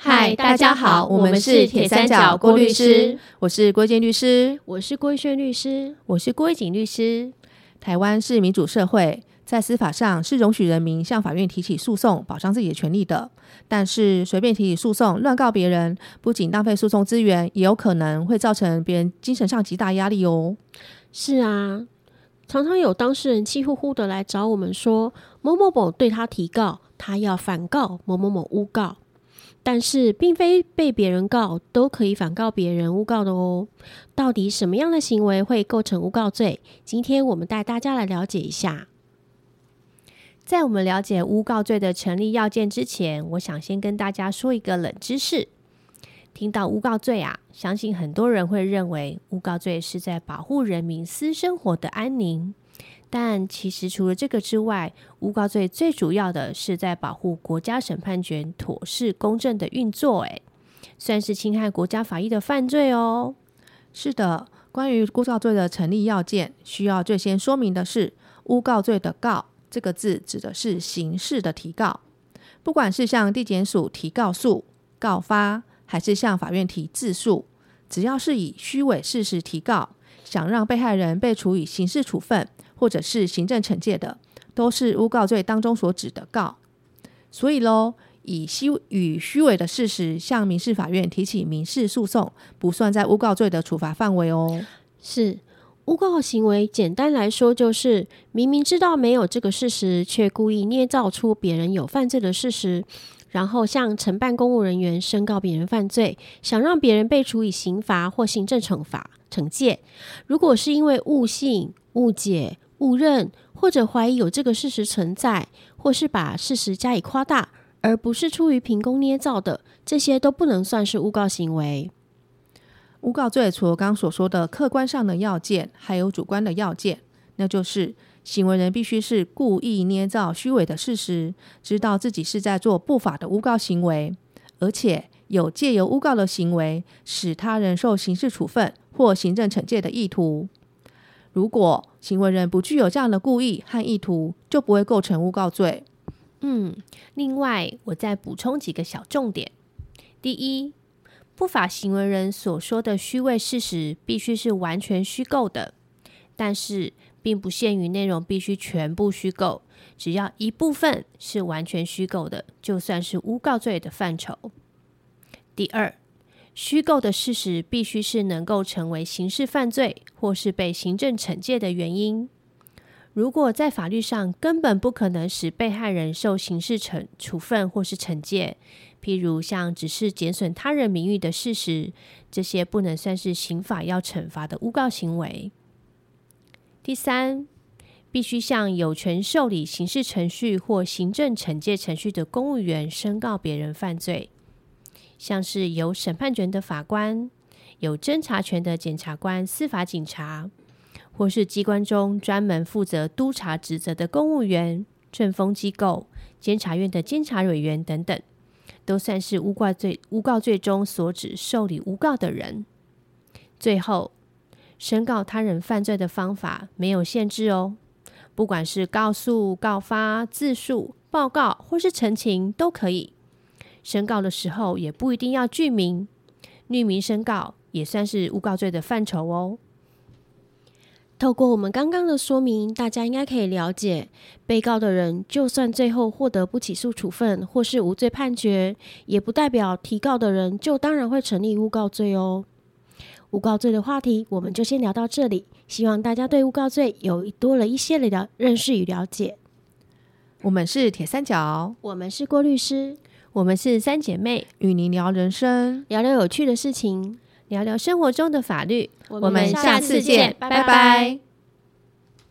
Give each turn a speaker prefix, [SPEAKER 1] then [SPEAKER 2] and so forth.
[SPEAKER 1] 嗨，大家好，我们是铁三角郭律师，
[SPEAKER 2] 我是郭建律师，
[SPEAKER 3] 我是郭轩律师，
[SPEAKER 1] 我是郭景律师。
[SPEAKER 2] 台湾是民主社会，在司法上是容许人民向法院提起诉讼，保障自己的权利的。但是随便提起诉讼，乱告别人，不仅浪费诉讼资源，也有可能会造成别人精神上极大压力哦。
[SPEAKER 3] 是啊，常常有当事人气呼呼的来找我们说，某某某对他提告，他要反告某某某诬告。但是，并非被别人告都可以反告别人诬告的哦。到底什么样的行为会构成诬告罪？今天我们带大家来了解一下。
[SPEAKER 1] 在我们了解诬告罪的成立要件之前，我想先跟大家说一个冷知识。听到诬告罪啊，相信很多人会认为诬告罪是在保护人民私生活的安宁。但其实除了这个之外，诬告罪最主要的是在保护国家审判权妥适公正的运作，诶，算是侵害国家法益的犯罪哦。
[SPEAKER 2] 是的，关于诬告罪的成立要件，需要最先说明的是，诬告罪的“告”这个字指的是刑事的提告，不管是向地检署提告诉、告发，还是向法院提自诉，只要是以虚伪事实提告，想让被害人被处以刑事处分。或者是行政惩戒的，都是诬告罪当中所指的告。所以喽，以虚与虚伪的事实向民事法院提起民事诉讼，不算在诬告罪的处罚范围哦。
[SPEAKER 3] 是诬告行为，简单来说就是明明知道没有这个事实，却故意捏造出别人有犯罪的事实，然后向承办公务人员申告别人犯罪，想让别人被处以刑罚或行政惩罚惩戒。如果是因为误信、误解，误认或者怀疑有这个事实存在，或是把事实加以夸大，而不是出于凭空捏造的，这些都不能算是诬告行为。
[SPEAKER 2] 诬告罪除了刚所说的客观上的要件，还有主观的要件，那就是行为人必须是故意捏造虚伪的事实，知道自己是在做不法的诬告行为，而且有借由诬告的行为使他人受刑事处分或行政惩戒的意图。如果行为人不具有这样的故意和意图，就不会构成诬告罪。
[SPEAKER 1] 嗯，另外我再补充几个小重点：第一，不法行为人所说的虚伪事实必须是完全虚构的，但是并不限于内容必须全部虚构，只要一部分是完全虚构的，就算是诬告罪的范畴。第二。虚构的事实必须是能够成为刑事犯罪或是被行政惩戒的原因。如果在法律上根本不可能使被害人受刑事惩处分或是惩戒，譬如像只是减损他人名誉的事实，这些不能算是刑法要惩罚的诬告行为。第三，必须向有权受理刑事程序或行政惩戒程序的公务员申告别人犯罪。像是有审判权的法官、有侦查权的检察官、司法警察，或是机关中专门负责督察职责的公务员、政风机构、监察院的监察委员等等，都算是诬告罪诬告罪中所指受理诬告的人。最后，申告他人犯罪的方法没有限制哦，不管是告诉、告发、自诉、报告或是陈情都可以。申告的时候也不一定要具名，匿名申告也算是诬告罪的范畴哦。
[SPEAKER 3] 透过我们刚刚的说明，大家应该可以了解，被告的人就算最后获得不起诉处分或是无罪判决，也不代表提告的人就当然会成立诬告罪哦。诬告罪的话题我们就先聊到这里，希望大家对诬告罪有多了一些的了认识与了解。
[SPEAKER 2] 我们是铁三角，
[SPEAKER 3] 我们是郭律师。
[SPEAKER 1] 我们是三姐妹，
[SPEAKER 2] 与您聊人生，
[SPEAKER 3] 聊聊有趣的事情，
[SPEAKER 1] 聊聊生活中的法律。
[SPEAKER 3] 我们下次见，拜拜。